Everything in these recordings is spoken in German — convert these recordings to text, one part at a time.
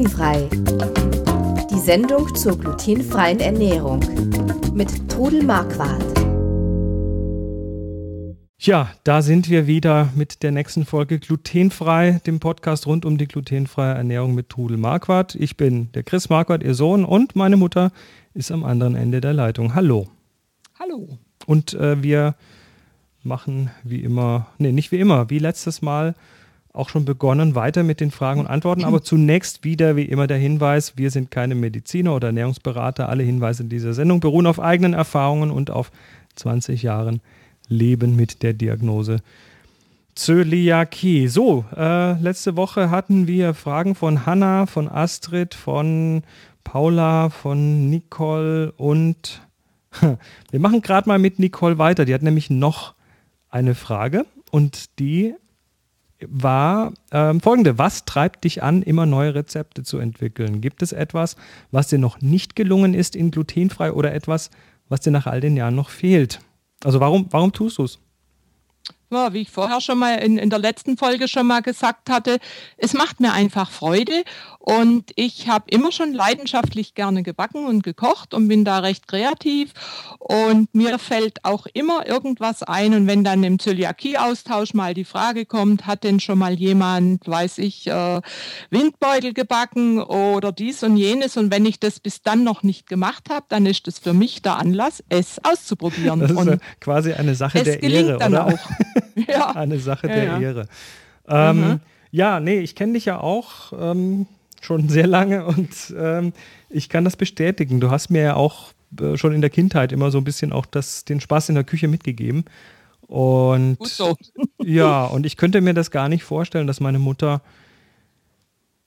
Glutenfrei. Die Sendung zur glutenfreien Ernährung mit Trudel Marquardt. Ja, da sind wir wieder mit der nächsten Folge Glutenfrei, dem Podcast rund um die glutenfreie Ernährung mit Trudel Marquardt. Ich bin der Chris Marquardt, ihr Sohn, und meine Mutter ist am anderen Ende der Leitung. Hallo. Hallo. Und äh, wir machen wie immer, nee, nicht wie immer, wie letztes Mal auch schon begonnen, weiter mit den Fragen und Antworten. Aber zunächst wieder wie immer der Hinweis, wir sind keine Mediziner oder Ernährungsberater. Alle Hinweise in dieser Sendung beruhen auf eigenen Erfahrungen und auf 20 Jahren Leben mit der Diagnose Zöliakie. So, äh, letzte Woche hatten wir Fragen von Hanna, von Astrid, von Paula, von Nicole und wir machen gerade mal mit Nicole weiter. Die hat nämlich noch eine Frage und die war ähm, folgende. Was treibt dich an, immer neue Rezepte zu entwickeln? Gibt es etwas, was dir noch nicht gelungen ist in glutenfrei oder etwas, was dir nach all den Jahren noch fehlt? Also warum, warum tust du es? Ja, wie ich vorher schon mal in, in der letzten Folge schon mal gesagt hatte, es macht mir einfach Freude und ich habe immer schon leidenschaftlich gerne gebacken und gekocht und bin da recht kreativ und mir fällt auch immer irgendwas ein und wenn dann im Zöliakie-Austausch mal die Frage kommt, hat denn schon mal jemand, weiß ich, äh, Windbeutel gebacken oder dies und jenes und wenn ich das bis dann noch nicht gemacht habe, dann ist das für mich der Anlass, es auszuprobieren. Das ist und quasi eine Sache der Ehre, dann oder? Auch. ja. Eine Sache ja, der ja. Ehre. Ähm, mhm. Ja, nee, ich kenne dich ja auch ähm, schon sehr lange und ähm, ich kann das bestätigen. Du hast mir ja auch äh, schon in der Kindheit immer so ein bisschen auch das, den Spaß in der Küche mitgegeben. Und so. ja, und ich könnte mir das gar nicht vorstellen, dass meine Mutter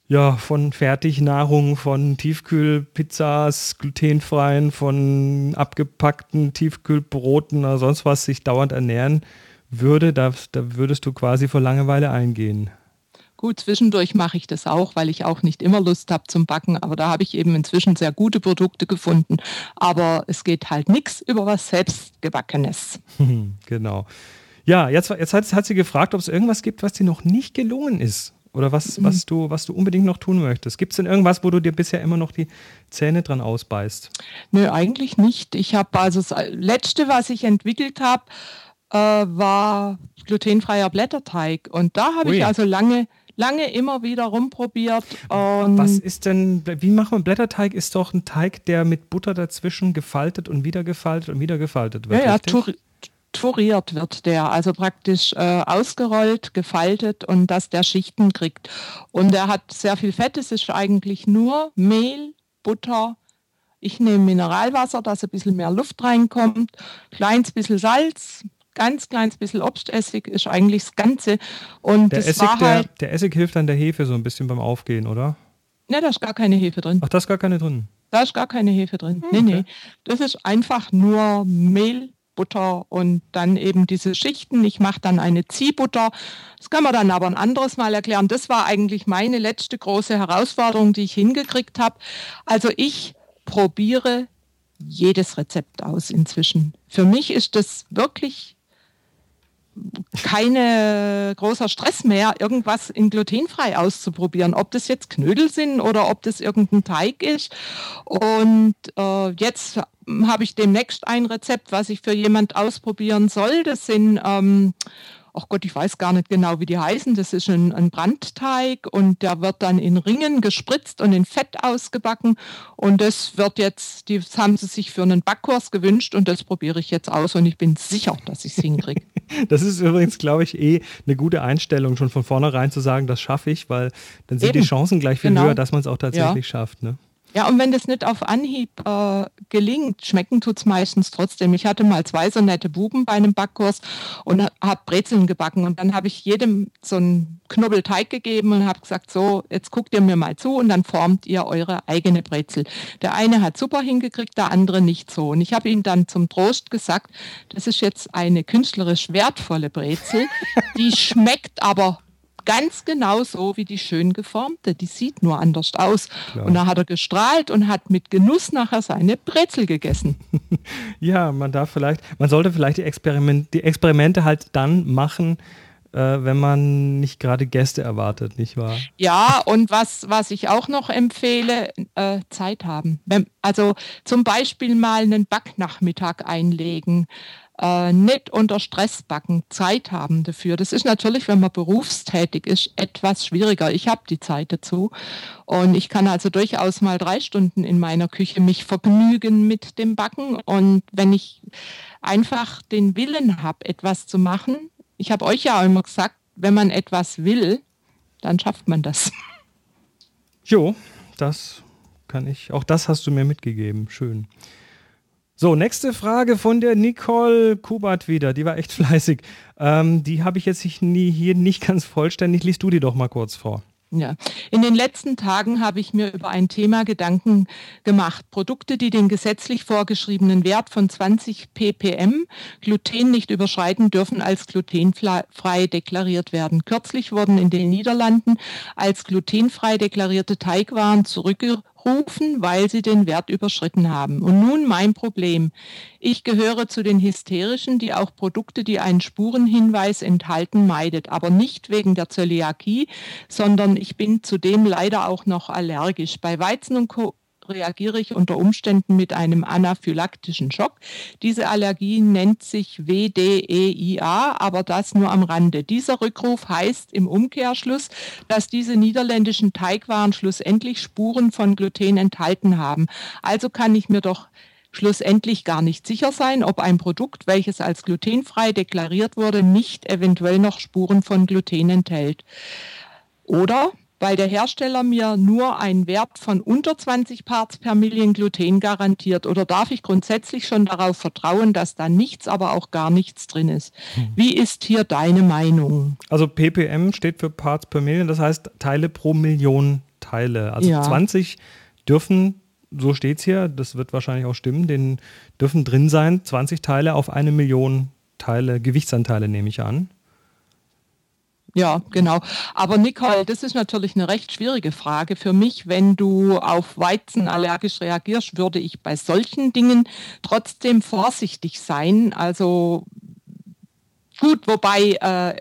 ja, von Fertignahrung, von Tiefkühlpizzas, glutenfreien, von abgepackten Tiefkühlbroten oder sonst was sich dauernd ernähren würde, da, da würdest du quasi vor Langeweile eingehen. Gut, zwischendurch mache ich das auch, weil ich auch nicht immer Lust habe zum Backen, aber da habe ich eben inzwischen sehr gute Produkte gefunden. Aber es geht halt nichts über was Selbstgebackenes. genau. Ja, jetzt, jetzt hat, hat sie gefragt, ob es irgendwas gibt, was dir noch nicht gelungen ist. Oder was, mhm. was, du, was du unbedingt noch tun möchtest. Gibt es denn irgendwas, wo du dir bisher immer noch die Zähne dran ausbeißt? Nö, eigentlich nicht. Ich habe also das Letzte, was ich entwickelt habe, äh, war glutenfreier Blätterteig. Und da habe ich also lange, lange immer wieder rumprobiert. Was ist denn, wie macht man Blätterteig? Ist doch ein Teig, der mit Butter dazwischen gefaltet und wieder gefaltet und wieder gefaltet wird. Ja, ja, turiert wird der, also praktisch äh, ausgerollt, gefaltet und dass der Schichten kriegt. Und er hat sehr viel Fett, es ist eigentlich nur Mehl, Butter, ich nehme Mineralwasser, dass ein bisschen mehr Luft reinkommt, kleines bisschen Salz, ganz kleines bisschen Obstessig ist eigentlich das Ganze. Und der, das Essig, war halt, der, der Essig hilft an der Hefe so ein bisschen beim Aufgehen, oder? Ne, da ist gar keine Hefe drin. Ach, da ist gar keine drin. Da ist gar keine Hefe drin. Hm, nee, okay. nee. Das ist einfach nur Mehl, Butter und dann eben diese Schichten. Ich mache dann eine Ziehbutter. Das kann man dann aber ein anderes Mal erklären. Das war eigentlich meine letzte große Herausforderung, die ich hingekriegt habe. Also ich probiere jedes Rezept aus inzwischen. Für mich ist das wirklich keine großer Stress mehr, irgendwas in glutenfrei auszuprobieren, ob das jetzt Knödel sind oder ob das irgendein Teig ist. Und äh, jetzt habe ich demnächst ein Rezept, was ich für jemand ausprobieren soll. Das sind ähm, ach Gott, ich weiß gar nicht genau, wie die heißen. Das ist ein, ein, Brandteig und der wird dann in Ringen gespritzt und in Fett ausgebacken. Und das wird jetzt, die das haben sie sich für einen Backkurs gewünscht und das probiere ich jetzt aus und ich bin sicher, dass ich es hinkriege. das ist übrigens, glaube ich, eh eine gute Einstellung, schon von vornherein zu sagen, das schaffe ich, weil dann sind Eben. die Chancen gleich viel Genau. höher, dass man es auch tatsächlich Ja. schafft. Ne? Ja, und wenn das nicht auf Anhieb äh, gelingt, schmecken tut's meistens trotzdem. Ich hatte mal zwei so nette Buben bei einem Backkurs und habe Brezeln gebacken. Und dann habe ich jedem so einen Knubbel Teig gegeben und habe gesagt, so, jetzt guckt ihr mir mal zu und dann formt ihr eure eigene Brezel. Der eine hat super hingekriegt, der andere nicht so. Und ich habe ihm dann zum Trost gesagt, das ist jetzt eine künstlerisch wertvolle Brezel, die schmeckt aber ganz genau so wie die schön geformte. Die sieht nur anders aus. Klar. Und da hat er gestrahlt und hat mit Genuss nachher seine Brezel gegessen. Ja, man darf vielleicht, man sollte vielleicht die, Experiment, die Experimente halt dann machen, äh, wenn man nicht gerade Gäste erwartet, nicht wahr? Ja, und was, was ich auch noch empfehle, äh, Zeit haben. Also zum Beispiel mal einen Backnachmittag einlegen äh, nicht unter Stress backen, Zeit haben dafür. Das ist natürlich, wenn man berufstätig ist, etwas schwieriger. Ich habe die Zeit dazu und ich kann also durchaus mal drei Stunden in meiner Küche mich vergnügen mit dem Backen. Und wenn ich einfach den Willen habe, etwas zu machen, ich habe euch ja immer gesagt, wenn man etwas will, dann schafft man das. Jo, das kann ich. Auch das hast du mir mitgegeben. Schön. So, nächste Frage von der Nicole Kubat wieder. Die war echt fleißig. Ähm, die habe ich jetzt nie, hier nicht ganz vollständig. Liest du die doch mal kurz vor. Ja, in den letzten Tagen habe ich mir über ein Thema Gedanken gemacht. Produkte, die den gesetzlich vorgeschriebenen Wert von 20 ppm Gluten nicht überschreiten, dürfen als glutenfrei deklariert werden. Kürzlich wurden in den Niederlanden als glutenfrei deklarierte Teigwaren zurückgerufen rufen, weil sie den Wert überschritten haben. Und nun mein Problem. Ich gehöre zu den Hysterischen, die auch Produkte, die einen Spurenhinweis enthalten, meidet. Aber nicht wegen der Zöliakie, sondern ich bin zudem leider auch noch allergisch. Bei Weizen und Co reagiere ich unter Umständen mit einem anaphylaktischen Schock. Diese Allergie nennt sich WDEIA, aber das nur am Rande. Dieser Rückruf heißt im Umkehrschluss, dass diese niederländischen Teigwaren schlussendlich Spuren von Gluten enthalten haben. Also kann ich mir doch schlussendlich gar nicht sicher sein, ob ein Produkt, welches als glutenfrei deklariert wurde, nicht eventuell noch Spuren von Gluten enthält. Oder weil der Hersteller mir nur einen Wert von unter 20 Parts per Million Gluten garantiert? Oder darf ich grundsätzlich schon darauf vertrauen, dass da nichts, aber auch gar nichts drin ist? Hm. Wie ist hier deine Meinung? Also ppm steht für Parts per Million, das heißt Teile pro Million Teile. Also ja. 20 dürfen so steht es hier, das wird wahrscheinlich auch stimmen, den dürfen drin sein, 20 Teile auf eine Million Teile, Gewichtsanteile nehme ich an. Ja, genau. Aber Nicole, das ist natürlich eine recht schwierige Frage für mich. Wenn du auf Weizen allergisch reagierst, würde ich bei solchen Dingen trotzdem vorsichtig sein. Also gut, wobei äh,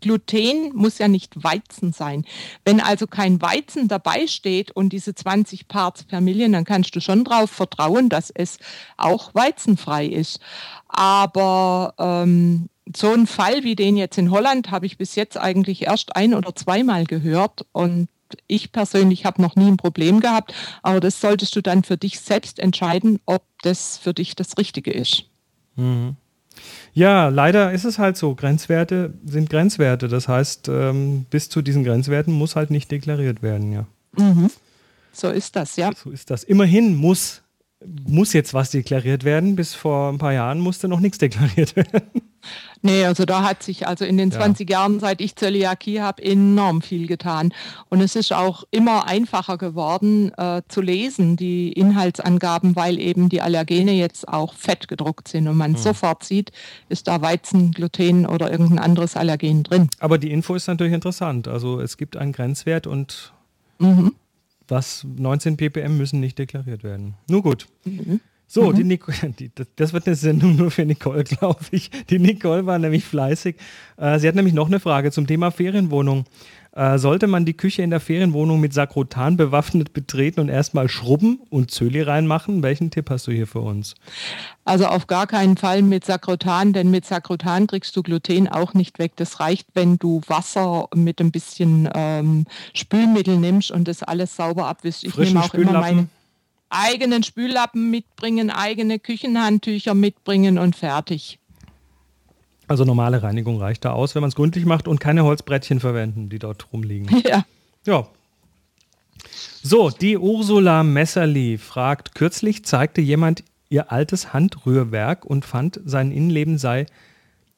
Gluten muss ja nicht Weizen sein. Wenn also kein Weizen dabei steht und diese 20 Parts per Million, dann kannst du schon darauf vertrauen, dass es auch weizenfrei ist. Aber ähm, so einen Fall wie den jetzt in Holland habe ich bis jetzt eigentlich erst ein oder zweimal gehört und ich persönlich habe noch nie ein Problem gehabt, aber das solltest du dann für dich selbst entscheiden, ob das für dich das Richtige ist. Mhm. Ja, leider ist es halt so. Grenzwerte sind Grenzwerte. Das heißt, ähm, bis zu diesen Grenzwerten muss halt nicht deklariert werden, ja. Mhm. So ist das, ja. So ist das. Immerhin muss, muss jetzt was deklariert werden. Bis vor ein paar Jahren musste noch nichts deklariert werden. Nee, also da hat sich also in den 20 ja. Jahren, seit ich Zöliakie habe, enorm viel getan. Und es ist auch immer einfacher geworden äh, zu lesen, die Inhaltsangaben, weil eben die Allergene jetzt auch fett gedruckt sind und man mhm. sofort sieht, ist da Weizen, Gluten oder irgendein anderes Allergen drin. Aber die Info ist natürlich interessant. Also es gibt einen Grenzwert und mhm. was 19 ppm müssen nicht deklariert werden. Nur gut. Mhm. So, mhm. die Nicole, die, das wird eine Sendung nur für Nicole, glaube ich. Die Nicole war nämlich fleißig. Äh, sie hat nämlich noch eine Frage zum Thema Ferienwohnung. Äh, sollte man die Küche in der Ferienwohnung mit Sakrotan bewaffnet betreten und erstmal schrubben und Zöli reinmachen? Welchen Tipp hast du hier für uns? Also auf gar keinen Fall mit Sakrotan, denn mit Sakrotan kriegst du Gluten auch nicht weg. Das reicht, wenn du Wasser mit ein bisschen ähm, Spülmittel nimmst und das alles sauber abwischst. Ich nehme auch immer meine eigenen Spüllappen mitbringen, eigene Küchenhandtücher mitbringen und fertig. Also normale Reinigung reicht da aus, wenn man es gründlich macht und keine Holzbrettchen verwenden, die dort rumliegen. Ja. Ja. So, die Ursula Messerli fragt, kürzlich zeigte jemand ihr altes Handrührwerk und fand, sein Innenleben sei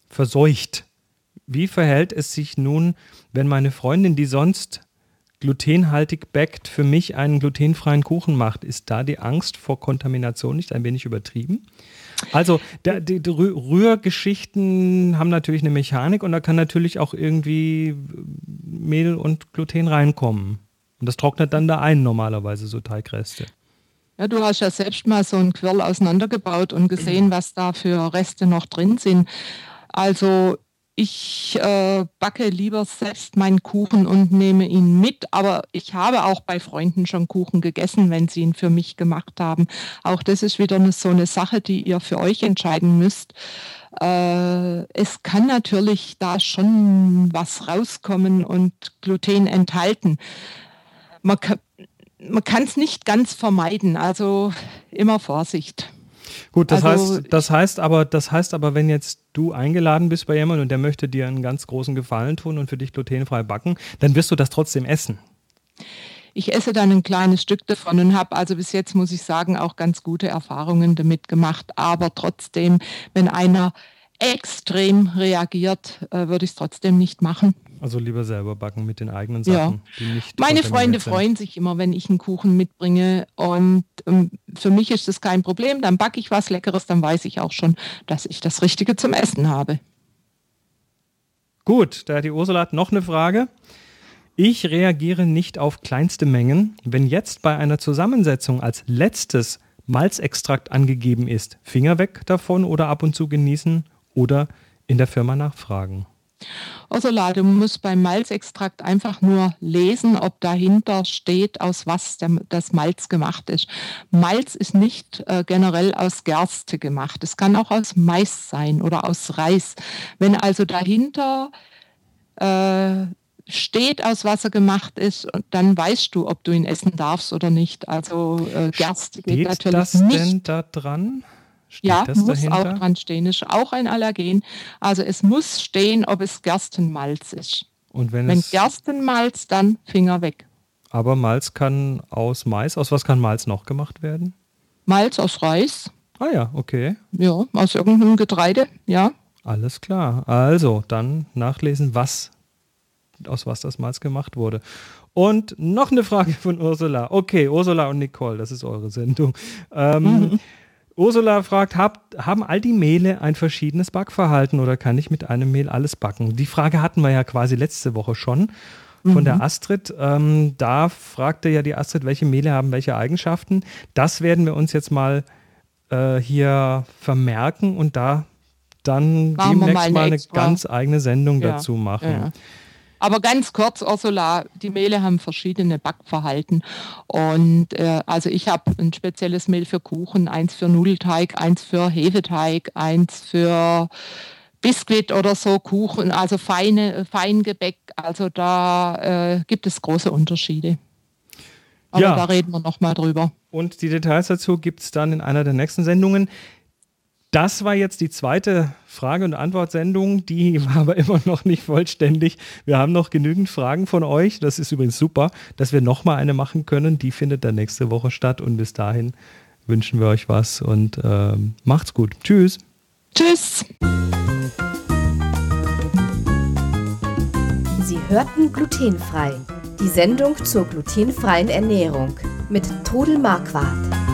verseucht. Wie verhält es sich nun, wenn meine Freundin, die sonst glutenhaltig backt, für mich einen glutenfreien Kuchen macht, ist da die Angst vor Kontamination nicht ein wenig übertrieben? Also der, die, die Rührgeschichten haben natürlich eine Mechanik und da kann natürlich auch irgendwie Mehl und Gluten reinkommen. Und das trocknet dann da ein normalerweise, so Teigreste. Ja, du hast ja selbst mal so einen Quirl auseinandergebaut und gesehen, was da für Reste noch drin sind. Also ich äh, backe lieber selbst meinen Kuchen und nehme ihn mit, aber ich habe auch bei Freunden schon Kuchen gegessen, wenn sie ihn für mich gemacht haben. Auch das ist wieder eine, so eine Sache, die ihr für euch entscheiden müsst. Äh, es kann natürlich da schon was rauskommen und Gluten enthalten. Man kann es nicht ganz vermeiden, also immer Vorsicht. Gut, das, also, heißt, das heißt aber, das heißt aber, wenn jetzt du eingeladen bist bei jemandem und der möchte dir einen ganz großen Gefallen tun und für dich glutenfrei backen, dann wirst du das trotzdem essen. Ich esse dann ein kleines Stück davon und habe also bis jetzt, muss ich sagen, auch ganz gute Erfahrungen damit gemacht. Aber trotzdem, wenn einer extrem reagiert, äh, würde ich es trotzdem nicht machen. Also lieber selber backen mit den eigenen Sachen. Ja. Meine Freunde sind. freuen sich immer, wenn ich einen Kuchen mitbringe. Und ähm, für mich ist das kein Problem. Dann backe ich was Leckeres, dann weiß ich auch schon, dass ich das Richtige zum Essen habe. Gut, da hat die Ursula hat noch eine Frage. Ich reagiere nicht auf kleinste Mengen. Wenn jetzt bei einer Zusammensetzung als letztes Malzextrakt angegeben ist, Finger weg davon oder ab und zu genießen oder in der Firma nachfragen. Ursula, du musst beim Malzextrakt einfach nur lesen, ob dahinter steht, aus was der, das Malz gemacht ist. Malz ist nicht äh, generell aus Gerste gemacht. Es kann auch aus Mais sein oder aus Reis. Wenn also dahinter äh, steht, aus was er gemacht ist, dann weißt du, ob du ihn essen darfst oder nicht. Also äh, Gerste geht natürlich das nicht. denn da dran? Steht ja, muss dahinter? auch dran stehen. Ist auch ein Allergen. Also es muss stehen, ob es Gerstenmalz ist. Und wenn, wenn es Gerstenmalz, dann Finger weg. Aber Malz kann aus Mais. Aus was kann Malz noch gemacht werden? Malz aus Reis. Ah ja, okay. Ja, aus irgendeinem Getreide, ja. Alles klar. Also dann nachlesen, was aus was das Malz gemacht wurde. Und noch eine Frage von Ursula. Okay, Ursula und Nicole, das ist eure Sendung. Ähm, mhm. Ursula fragt, hab, haben all die Mehle ein verschiedenes Backverhalten oder kann ich mit einem Mehl alles backen? Die Frage hatten wir ja quasi letzte Woche schon von mhm. der Astrid. Ähm, da fragte ja die Astrid, welche Mehle haben welche Eigenschaften. Das werden wir uns jetzt mal äh, hier vermerken und da dann Machen demnächst mal eine, mal eine ganz eigene Sendung ja. dazu machen. Ja. Aber ganz kurz, Ursula, die Mehle haben verschiedene Backverhalten. Und äh, also ich habe ein spezielles Mehl für Kuchen, eins für Nudelteig, eins für Hefeteig, eins für Biskuit oder so, Kuchen, also feine, Feingebäck. Also da äh, gibt es große Unterschiede. Aber ja. da reden wir nochmal drüber. Und die Details dazu gibt es dann in einer der nächsten Sendungen. Das war jetzt die zweite Frage- und Antwortsendung. Die war aber immer noch nicht vollständig. Wir haben noch genügend Fragen von euch. Das ist übrigens super, dass wir nochmal eine machen können. Die findet dann nächste Woche statt. Und bis dahin wünschen wir euch was und ähm, macht's gut. Tschüss. Tschüss. Sie hörten glutenfrei. Die Sendung zur glutenfreien Ernährung mit Todel Marquardt.